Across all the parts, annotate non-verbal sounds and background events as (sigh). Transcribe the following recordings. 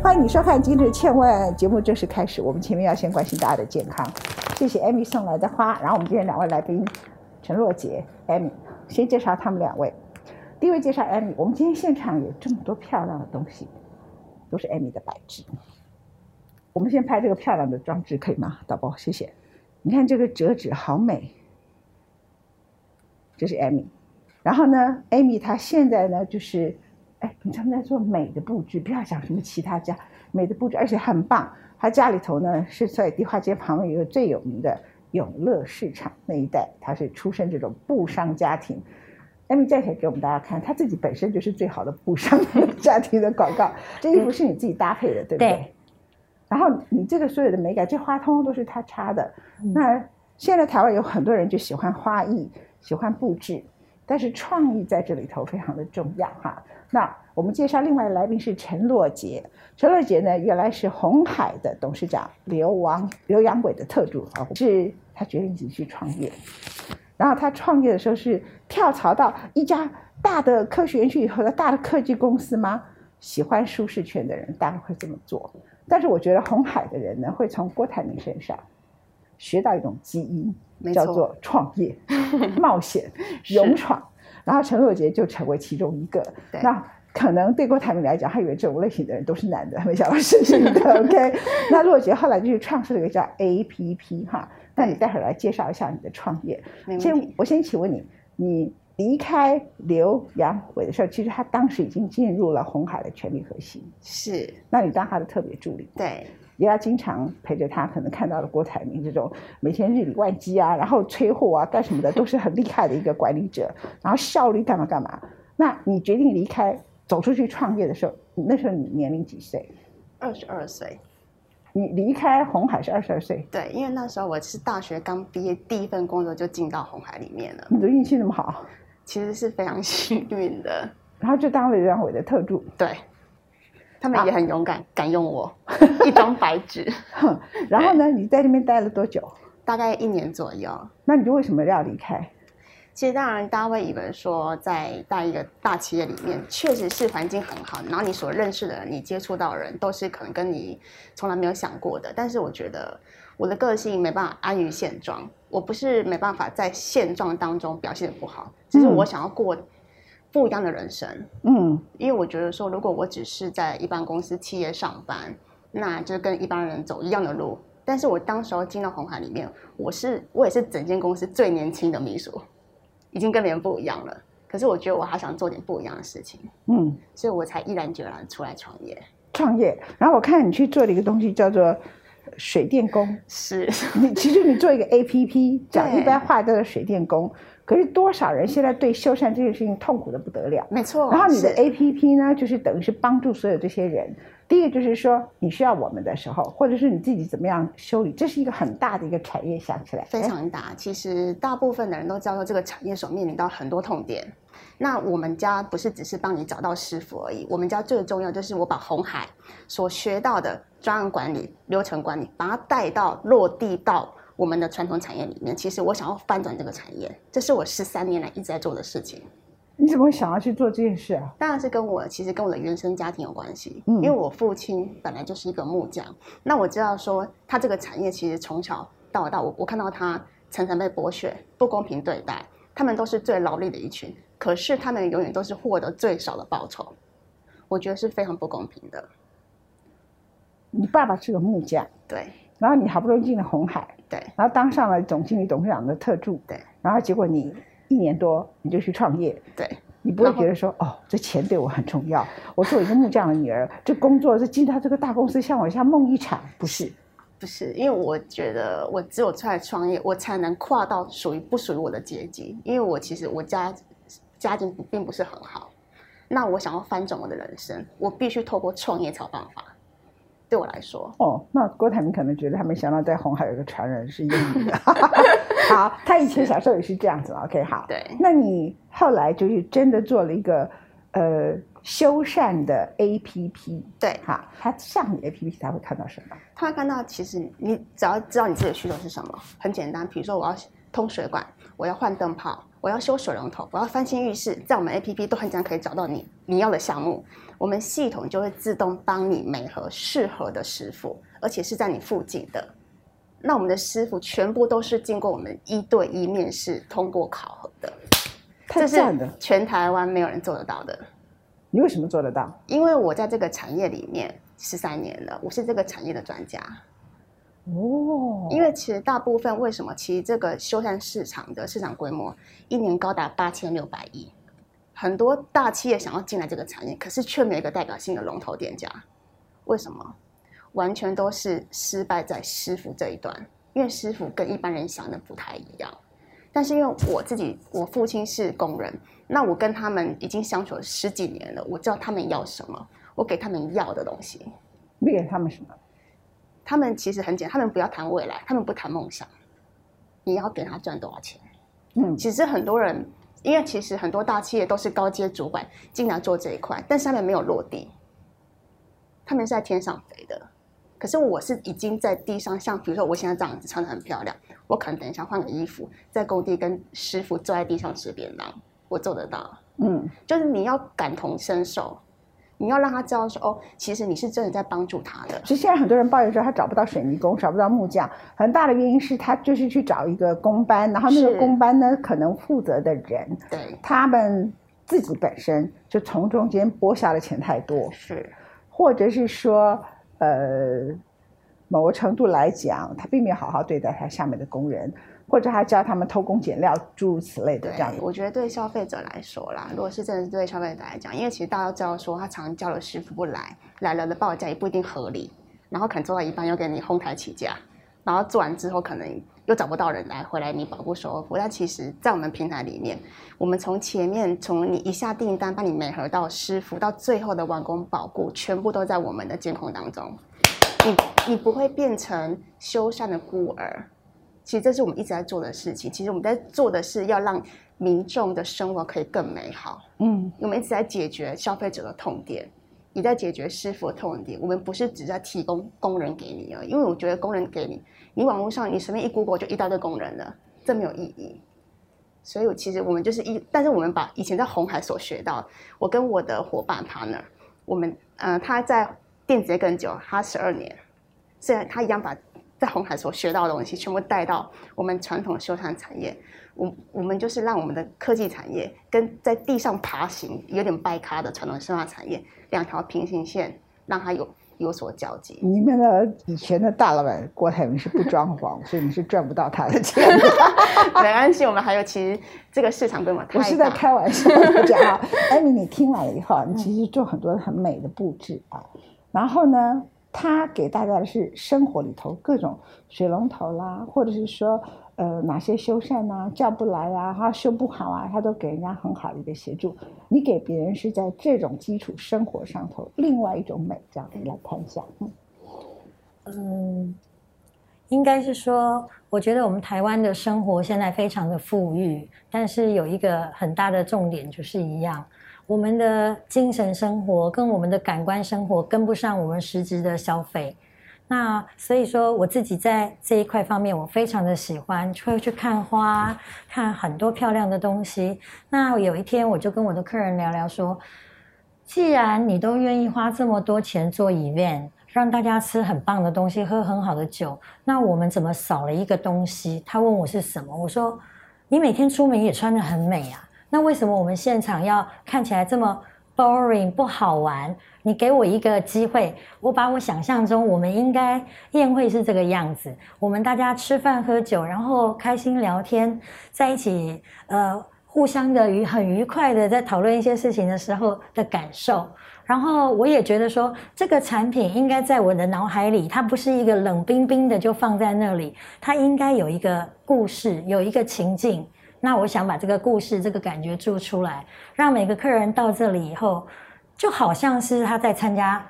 欢迎你收看今日千万节目正式开始。我们前面要先关心大家的健康，谢谢 Amy 送来的花。然后我们今天两位来宾陈若杰、Amy，先介绍他们两位。第一位介绍 Amy，我们今天现场有这么多漂亮的东西，都是 Amy 的摆置。我们先拍这个漂亮的装置可以吗？导播，谢谢。你看这个折纸好美，这是 Amy。然后呢，Amy 她现在呢就是，哎，他们在做美的布置，不要讲什么其他家美的布置，而且很棒。他家里头呢是在迪化街旁边有一个最有名的永乐市场那一带，他是出身这种布商家庭。Amy 站起来给我们大家看，他自己本身就是最好的布商 (laughs) 家庭的广告。这衣服是你自己搭配的，对不对？对然后你这个所有的美感，这花通通都是他插的。那现在台湾有很多人就喜欢花艺，喜欢布置，但是创意在这里头非常的重要哈。那我们介绍另外的来宾是陈洛杰，陈洛杰呢原来是红海的董事长刘王刘阳伟的特助啊，是他决定自己去创业。然后他创业的时候是跳槽到一家大的科学园区以后的大的科技公司吗？喜欢舒适圈的人大概会这么做，但是我觉得红海的人呢，会从郭台铭身上学到一种基因，叫做创业、(laughs) 冒险、勇闯。然后陈若杰就成为其中一个。对那可能对郭台铭来讲，他以为这种类型的人都是男的，没想到是女的。(laughs) OK，那若杰后来就是创设了一个叫 APP 哈。那你待会儿来介绍一下你的创业。先，我先请问你，你离开刘阳伟的时候，其实他当时已经进入了红海的权力核心，是那你当他的特别助理，对，也要经常陪着他，可能看到了郭台铭这种每天日理万机啊，然后催货啊干什么的，都是很厉害的一个管理者，然后效率干嘛干嘛。那你决定离开，走出去创业的时候，那时候你年龄几岁？二十二岁。你离开红海是二十二岁，对，因为那时候我是大学刚毕业，第一份工作就进到红海里面了，你的运气那么好，其实是非常幸运的。然后就当了刘阳伟的特助。对，他们也很勇敢，敢用我 (laughs) 一张白纸，哼，然后呢，你在那边待了多久？大概一年左右。那你就为什么要离开？其实当然，大家会以为说，在在一个大企业里面，确实是环境很好，然后你所认识的人，你接触到的人，都是可能跟你从来没有想过的。但是我觉得我的个性没办法安于现状，我不是没办法在现状当中表现得不好，只是我想要过不一样的人生。嗯，因为我觉得说，如果我只是在一般公司企业上班，那就跟一般人走一样的路。但是我当时候进到红海里面，我是我也是整间公司最年轻的秘书，已经跟别人不一样了。可是我觉得我还想做点不一样的事情，嗯，所以我才毅然决然出来创业。创业。然后我看你去做了一个东西叫做水电工，是，你其实你做一个 A P P，(laughs) 讲一般话叫做水电工。可是多少人现在对修缮这件事情痛苦的不得了。没错。然后你的哦是 A P P 呢，就是等于是帮助所有这些人。第一个就是说你需要我们的时候，或者是你自己怎么样修理，这是一个很大的一个产业，想起来非哎常大。其实大部分的人都知道这个产业所面临到很多痛点。那我们家不是只是帮你找到师傅而已，我们家最重要就是我把红海所学到的专案管理、流程管理，把它带到落地到我们的传统产业里面。其实我想要翻转这个产业，这是我十三年来一直在做的事情。你怎么会想要去做这件事啊？当然是跟我其实跟我的原生家庭有关系，嗯因为我父亲本来就是一个木匠，那我知道说他这个产业其实从小到大，我我看到他常常被剥削、不公平对待，他们都是最劳力的一群，可是他们永远都是获得最少的报酬，我觉得是非常不公平的。你爸爸是个木匠，对然后你好不容易进了红海，对然后当上了总经理、董事长的特助，对然后结果你一年多你就去创业，对，你不会觉得说哦，这钱对我很重要，我作为一个木匠的女儿，这工作是进到这个大公司像我像梦一场，不是？不是，因为我觉得我只有出来创业，我才能跨到属于不属于我的阶级。因为我其实我家家境不并不是很好，那我想要翻转我的人生，我必须透过创业才有办法。对我来说，哦，那郭台铭可能觉得他没想到在红海有个传人是英语的。(laughs) 好，他以前小时候也是这样子。OK，好。对那你后来就是真的做了一个呃修缮的 APP。对好，他上你的 APP 他会看到什么？他会看到，其实你只要知道你自己的需求是什么，很简单。比如说我要通水管，我要换灯泡，我要修水龙头，我要翻新浴室，在我们 A P P 都很简单可以找到你你要的项目，我们系统就会自动帮你美合适合的师傅，而且是在你附近的。那我们的师傅全部都是经过我们一对一面试通过考核的，太这是赞了！全台湾没有人做得到的。你为什么做得到？因为我在这个产业里面十三年了，我是这个产业的专家。哦，因为其实大部分为什么，其实这个修缮市场的市场规模一年高达八千六百亿，很多大企业想要进来这个产业，可是却没有一个代表性的龙头店家。为什么？完全都是失败在师傅这一段，因为师傅跟一般人想的不太一样。但是因为我自己，我父亲是工人，那我跟他们已经相处了十几年了，我知道他们要什么，我给他们要的东西。你给他们什么？他们其实很简单，他们不要谈未来，他们不谈梦想，你要给他赚多少钱？嗯，其实很多人，因为其实很多大企业都是高阶主管进来做这一块，但是他们没有落地，他们是在天上飞的。可是我是已经在地上，像比如说我现在这样子穿的很漂亮，我可能等一下换个衣服，在工地跟师傅坐在地上吃便当，我做得到。嗯，就是你要感同身受，你要让他知道说哦，其实你是真的在帮助他的。其实现在很多人抱怨说他找不到水泥工，找不到木匠，很大的原因是他就是去找一个工班，然后那个工班呢，可能负责的人对，他们自己本身就从中间剥下的钱太多，是。或者是说，呃，某个程度来讲，他并没有好好对待他下面的工人，或者他教他们偷工减料，诸如此类的这样子。我觉得对消费者来说啦，如果是真的是对消费者来讲，因为其实大家都知道说，他常叫了师傅不来，来了的报价也不一定合理，然后可能做到一半又给你哄抬起价，然后做完之后可能又找不到人来回来你保护售后服务。但其实，在我们平台里面，我们从前面从你一下订单帮你美合到师傅，到最后的完工保护，全部都在我们的监控当中。你你不会变成修缮的孤儿。其实这是我们一直在做的事情。其实我们在做的是要让民众的生活可以更美好。嗯，我们一直在解决消费者的痛点，也在解决师傅的痛点。我们不是只在提供工人给你而已，因为我觉得工人给你，你网络上你随便一 Google 就一大堆工人了，这没有意义。所以我其实我们就是一，但是我们把以前在红海所学到，我跟我的伙伴 partner，我们呃他在电子业更久，他十二年，虽然他一样把在红海所学到的东西全部带到我们传统的修缮产业，我我们就是让我们的科技产业跟在地上爬行有点掰咖的传统修缮产业两条平行线，让它有有所交集。你们的以前的大老板郭台铭是不装潢，(laughs) 所以你是赚不到他的钱的。没关系，我们还有其实这个市场规模太大，我是在开玩笑的讲啊。艾米，你听完了以后，你其实做很多很美的布置啊。然后呢，他给大家的是生活里头各种水龙头啦，或者是说呃哪些修缮啊叫不来啊，他修不好啊，他都给人家很好的一个协助。你给别人是在这种基础生活上头另外一种美，这样子来看一下。嗯嗯，应该是说，我觉得我们台湾的生活现在非常的富裕，但是有一个很大的重点就是一样，我们的精神生活跟我们的感官生活跟不上我们实质的消费。那所以说，我自己在这一块方面，我非常的喜欢，会去看花，看很多漂亮的东西。那有一天，我就跟我的客人聊聊说，既然你都愿意花这么多钱做 event，让大家吃很棒的东西，喝很好的酒，那我们怎么少了一个东西？他问我是什么，我说你每天出门也穿得很美啊，那为什么我们现场要看起来这么 boring 不好玩？你给我一个机会，我把我想象中我们应该宴会是这个样子，我们大家吃饭喝酒，然后开心聊天，在一起呃。互相的愉很愉快的在讨论一些事情的时候的感受，然后我也觉得说这个产品应该在我的脑海里，它不是一个冷冰冰的就放在那里，它应该有一个故事，有一个情境。那我想把这个故事、这个感觉做出来，让每个客人到这里以后，就好像是他在参加，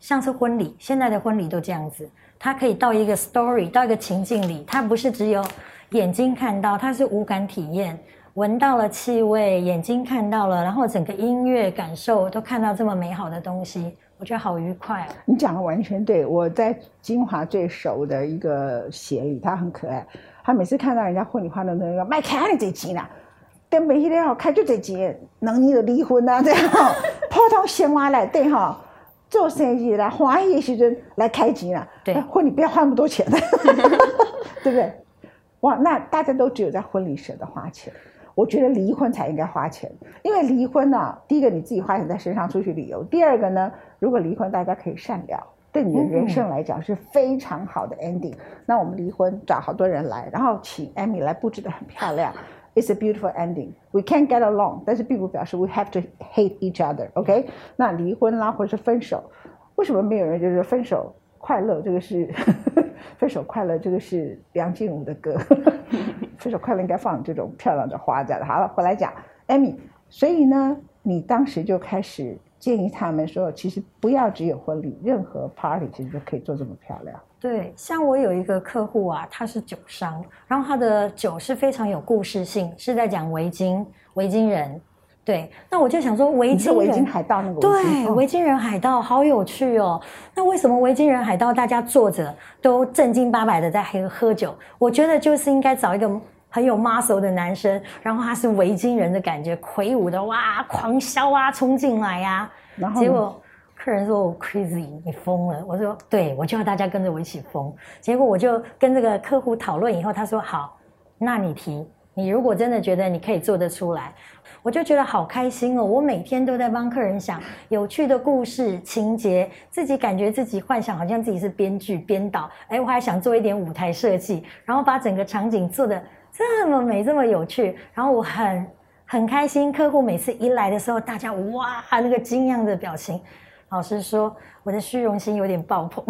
像是婚礼，现在的婚礼都这样子，他可以到一个 story，到一个情境里，他不是只有眼睛看到，他是无感体验。闻到了气味，眼睛看到了，然后整个音乐感受都看到这么美好的东西，我觉得好愉快。你讲的完全对，我在金华最熟的一个协理，他很可爱，他每次看到人家婚礼花的那个卖开了这集呢，等每迄个吼开就这钱，能你就离婚啊，这样吼，普通生活来对哈。做生意啦，欢喜的时阵来开钱啦。对哎婚礼不要花那么多钱的，(laughs) 对不对？哇，那大家都只有在婚礼舍得花钱，我觉得离婚才应该花钱，因为离婚呢、第一个你自己花钱在身上出去旅游，第二个呢，如果离婚大家可以善了。对你的人生来讲是非常好的 ending。那我们离婚找好多人来，然后请 Amy 来布置的很漂亮。It's a beautiful ending. We can't get along，但是并不表示 we have to hate each other. OK？那离婚啦，或者是分手，为什么没有人就是分手快乐？这个是分手快乐，这个是梁静茹的歌。(laughs) 分手快乐应该放这种漂亮的花在。好了，回来讲 Amy。所以呢，你当时就开始建议他们说，其实不要只有婚礼，任何 party 其实都可以做这么漂亮。对，像我有一个客户啊，他是酒商，然后他的酒是非常有故事性，是在讲维京维京人。对，那我就想说，维京人维京海盗那个对，哦维京人海盗好有趣哦。那为什么维京人海盗大家坐着都正经八百的在喝喝酒？我觉得就是应该找一个很有 muscle 的男生，然后他是维京人的感觉，魁梧的哇，狂笑啊，冲进来呀、然后呢结果客人说我 crazy，你疯了。我说对，我就要大家跟着我一起疯。结果我就跟这个客户讨论以后，他说好，那你提，你如果真的觉得你可以做得出来，我就觉得好开心哦。我每天都在帮客人想有趣的故事情节，自己感觉自己幻想好像自己是编剧编导，哎，我还想做一点舞台设计，然后把整个场景做的这么美，这么有趣，然后我很。很开心，客户每次一来的时候，大家哇那个惊讶的表情，老实说，我的虚荣心有点爆棚。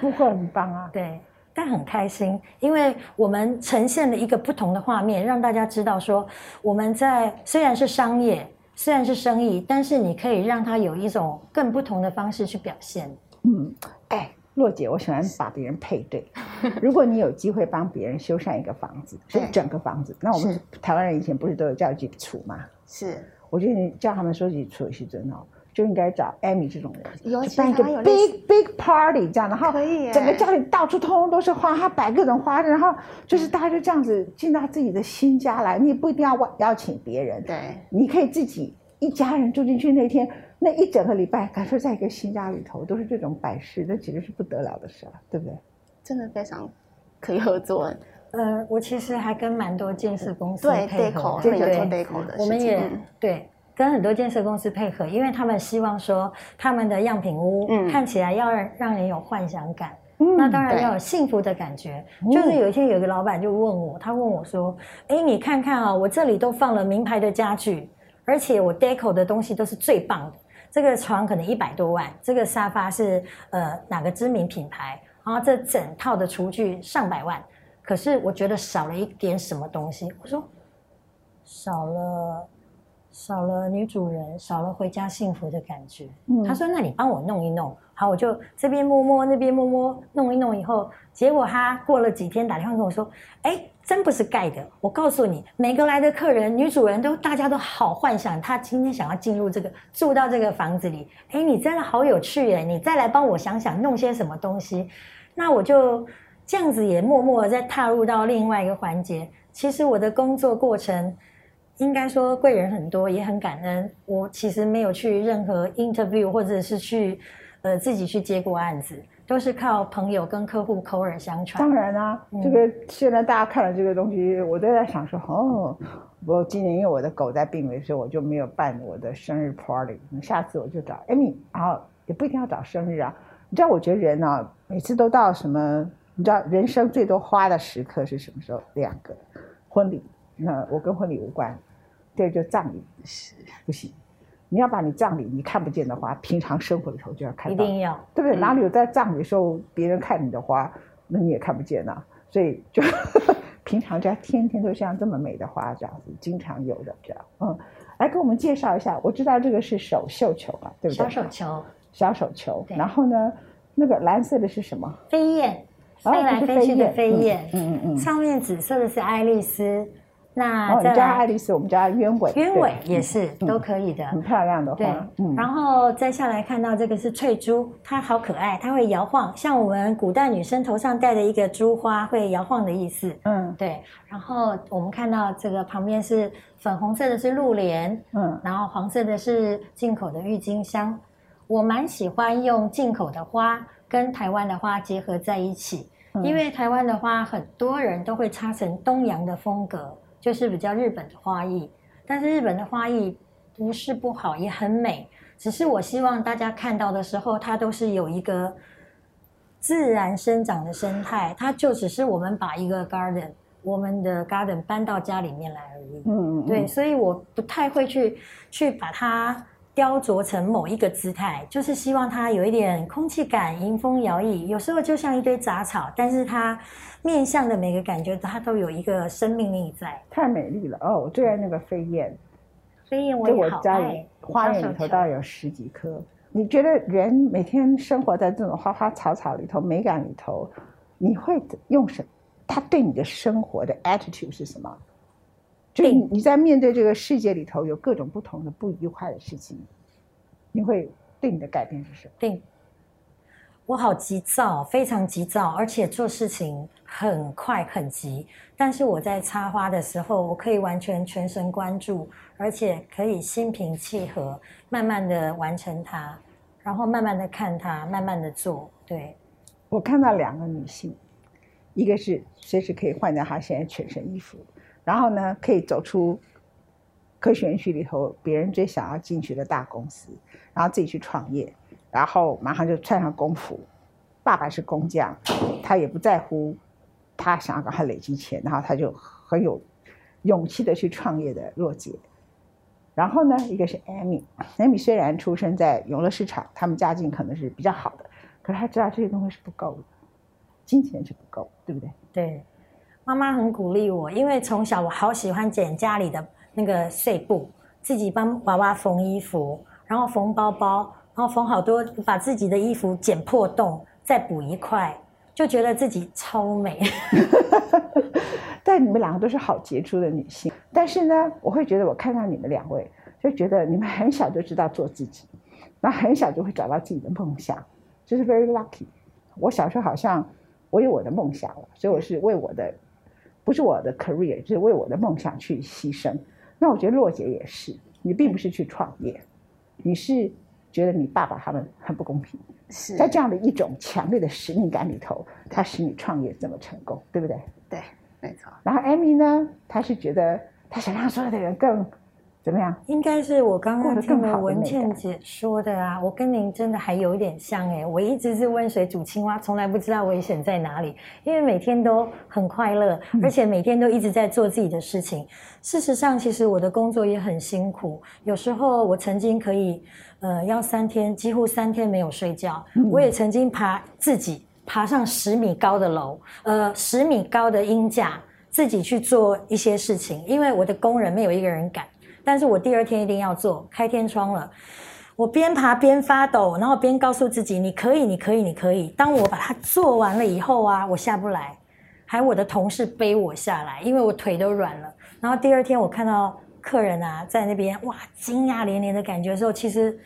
不过很棒啊。(laughs) 对，但很开心，因为我们呈现了一个不同的画面，让大家知道说，我们在虽然是商业，虽然是生意，但是你可以让它有一种更不同的方式去表现。嗯，哎，洛姐，我喜欢把别人配对。(laughs) 如果你有机会帮别人修缮一个房子，是对整个房子，那我们台湾人以前不是都有叫几处吗？是我觉得你叫他们说几处是真的哦，就应该找 Amy 这种人，办一个 big big party 这样，然后整个家里到处通通都是花，他摆各种花，然后就是大家就这样子进到自己的新家来，你也不一定要邀邀请别人，对，你可以自己一家人住进去那天，那一整个礼拜感受在一个新家里头都是这种摆饰，那简直是不得了的事了，对不对？真的非常可以合作。呃，我其实还跟蛮多建设公司对配合们有做对 deco 的，我们也、嗯对跟很多建设公司配合，因为他们希望说他们的样品屋嗯看起来要让让人有幻想感。嗯那当然要有幸福的感觉。哦就是有一天有一个老板就问我，他问我说：“哎，你看看啊，我这里都放了名牌的家具，而且我 deco 的东西都是最棒的。这个床可能一百多万，这个沙发是呃哪个知名品牌，然后这整套的厨具上百万。可是我觉得少了一点什么东西。我说少了。”少了女主人，少了回家幸福的感觉。嗯他说：“那你帮我弄一弄。”好，我就这边摸摸，那边摸摸，弄一弄以后，结果他过了几天打电话跟我说：“哎，真不是盖的。我告诉你，每个来的客人，女主人都大家都好幻想，他今天想要进入这个住到这个房子里。哎，你真的好有趣耶！你再来帮我想想弄些什么东西。那我就这样子也默默的再踏入到另外一个环节。其实我的工作过程。应该说贵人很多，也很感恩。我其实没有去任何 interview，或者是去呃自己去接过案子，都是靠朋友跟客户口耳相传。当然啊，这个现在大家看了这个东西，我都在想说，哦，我今年因为我的狗在病危，所以我就没有办我的生日 party。那下次我就找 Amy，然后也不一定要找生日啊。你知道，我觉得人啊，每次都到什么？你知道，人生最多花的时刻是什么时候？两个，婚礼。那我跟婚礼无关。第二就葬礼是不行，你要把你葬礼你看不见的花，平常生活的时候就要看到，一定要。对不对？嗯。哪里有在葬礼的时候别人看你的花，那你也看不见呐、所以就 (laughs) 平常家天天都像这么美的花这样子，经常有的这样。嗯，来给我们介绍一下，我知道这个是手绣球嘛，对不对？小手球。小手球，然后呢，那个蓝色的是什么？飞燕，哦飞来飞去的飞燕。嗯嗯嗯，上面紫色的是爱丽丝，那哦，你再来叫它爱丽丝，我们家鸢尾。鸢尾也是嗯都可以的。很漂亮的花。，嗯，然后再下来看到这个是翠珠，它好可爱，它会摇晃，像我们古代女生头上戴的一个珠花会摇晃的意思。嗯对，然后我们看到这个旁边是粉红色的是露莲，嗯然后黄色的是进口的郁金香。我蛮喜欢用进口的花跟台湾的花结合在一起，嗯因为台湾的花很多人都会插成东洋的风格，就是比较日本的花艺。但是日本的花艺不是不好，也很美，只是我希望大家看到的时候，它都是有一个自然生长的生态，它就只是我们把一个 garden，我们的 garden 搬到家里面来而已。嗯嗯，对，所以我不太会去去把它雕琢成某一个姿态，就是希望它有一点空气感，迎风摇曳。有时候就像一堆杂草，但是它面向的每个感觉，它都有一个生命力在。太美丽了哦！我最爱那个飞燕，飞燕我就也好花园里头大概有十几棵。你觉得人每天生活在这种花花草草里头、美感里头，你会用什？他对你的生活的 attitude 是什么？就是你你在面对这个世界里头有各种不同的不愉快的事情，你会对你的改变是什么？定。我好急躁，非常急躁，而且做事情很快很急。但是我在插花的时候，我可以完全全神贯注，而且可以心平气和，慢慢的完成它，然后慢慢的看它，慢慢的做。对，我看到两个女性，一个是随时可以换掉她现在全身衣服，然后呢可以走出科学园区里头别人最想要进去的大公司，然后自己去创业，然后马上就穿上工服。爸爸是工匠，他也不在乎，他想要赶快累积钱，然后他就很有勇气的去创业的若姐。然后呢，一个是 Amy，Amy 虽然出生在永乐市场，他们家境可能是比较好的，可是他知道这些东西是不够的，金钱是不够，对不对？对，妈妈很鼓励我，因为从小我好喜欢剪家里的那个碎布，自己帮娃娃缝衣服，然后缝包包，然后缝好多，把自己的衣服剪破洞，再补一块，就觉得自己超美。(laughs) 但你们两个都是好杰出的女性，但是呢，我会觉得我看到你们两位，就觉得你们很小就知道做自己，然后很小就会找到自己的梦想，就是 very lucky。我小时候好像我有我的梦想了，所以我是为我的不是我的 career，就是为我的梦想去牺牲。那我觉得洛姐也是，你并不是去创业，你是觉得你爸爸他们很不公平，是在这样的一种强烈的使命感里头，他使你创业这么成功，对不对？对，没错，然后艾米呢，她是觉得她想让所有的人更怎么样？应该是我刚刚听了文倩姐说的啊，我跟您真的还有一点像哎，我一直是温水煮青蛙，从来不知道危险在哪里，因为每天都很快乐，嗯而且每天都一直在做自己的事情。事实上，其实我的工作也很辛苦，有时候我曾经可以，呃，要三天，几乎三天没有睡觉。嗯我也曾经爬自己爬上十米高的楼，呃，十米高的鹰架，自己去做一些事情，因为我的工人没有一个人敢。但是我第二天一定要做，开天窗了。我边爬边发抖，然后边告诉自己：“你可以，你可以，你可以。”当我把它做完了以后啊，我下不来，还有我的同事背我下来，因为我腿都软了。然后第二天我看到客人啊在那边哇惊讶连连的感觉的时候，其实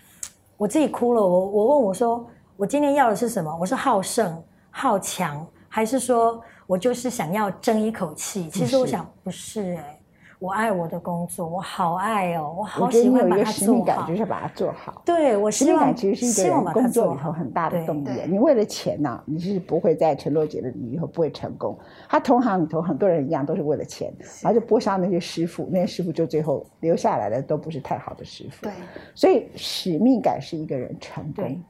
我自己哭了。我我问我说：“我今天要的是什么？我是好胜、好强，还是说我就是想要争一口气？”其实我想不是哎、我爱我的工作，我好爱哦，我我好喜欢把它一个使命感，就。是把它做好。对，我使命希望感其实是一个人工作里头。很大的对动力。你为了钱呐、你是不会在陈洛姐的领域以后不会成功。他同行里头很多人一样都是为了钱，然后就剥杀那些师傅，那些师傅就最后留下来的都不是太好的师傅。对，所以使命感是一个人成功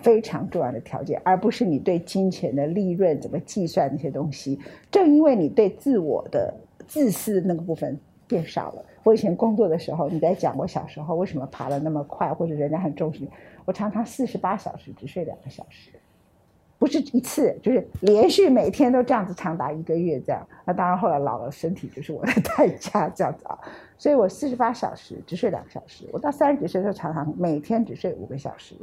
非常重要的条件，而不是你对金钱的利润怎么计算那些东西。正因为你对自我的自私那个部分变少了。我以前工作的时候，你在讲我小时候为什么爬得那么快，或者人家很重视，我常常四十八小时只睡两个小时，不是一次，就是连续每天都这样子，长达一个月这样。那当然后来老了，身体就是我的 (laughs) 代价这样子啊。所以我四十八小时只睡两个小时，我到三十几岁的时候常常每天只睡五个小时。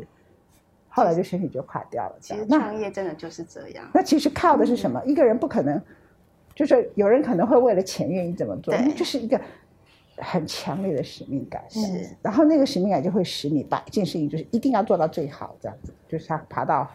后来就身体就垮掉了。其实创业真的就是这样。那其实靠的是什么？一个人不可能就是有人可能会为了钱愿意这么做，就是一个很强烈的使命感。是然后那个使命感就会使你把一件事情就是一定要做到最好，这样子，就是他爬到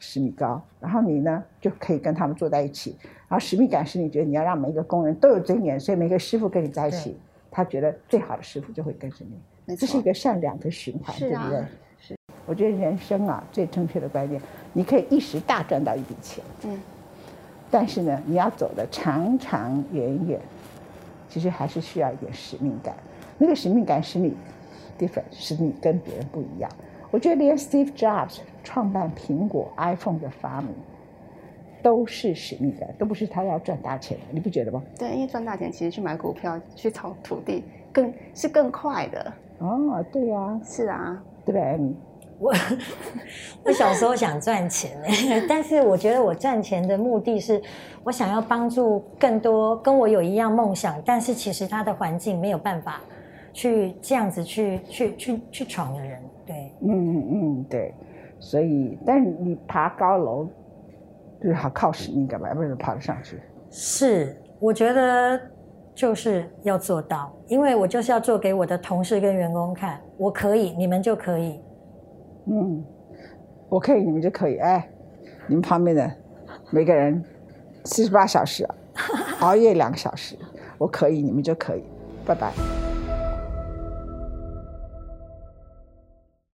十米高，然后你呢就可以跟他们坐在一起，然后使命感是你觉得你要让每一个工人都有尊严，所以每个师傅跟你在一起，他觉得最好的师傅就会跟着你，这是一个善良的循环，对不对？是。我觉得人生啊最正确的观念，你可以一时大赚到一笔钱，嗯，但是呢，你要走的长长远远，其实还是需要一点使命感。那个使命感使你 different，使你跟别人不一样。我觉得连 Steve Jobs 创办苹果 iPhone 的发明，都是使命感，都不是他要赚大钱的，你不觉得吗？对，因为赚大钱其实去买股票、去炒土地更是更快的。哦，对呀、是啊，对不对？你我我小时候想赚钱呢，(laughs) 但是我觉得我赚钱的目的是，我想要帮助更多跟我有一样梦想，但是其实他的环境没有办法去这样子去去去去闯的人。对，嗯嗯，对，所以，但是你爬高楼，就是好靠使命感吧，不是爬得上去。是我觉得就是要做到，因为我就是要做给我的同事跟员工看，我可以，你们就可以。嗯，我可以，你们就可以。哎，你们旁边的每个人四十八小时，熬夜两个小时，我可以，你们就可以。拜拜。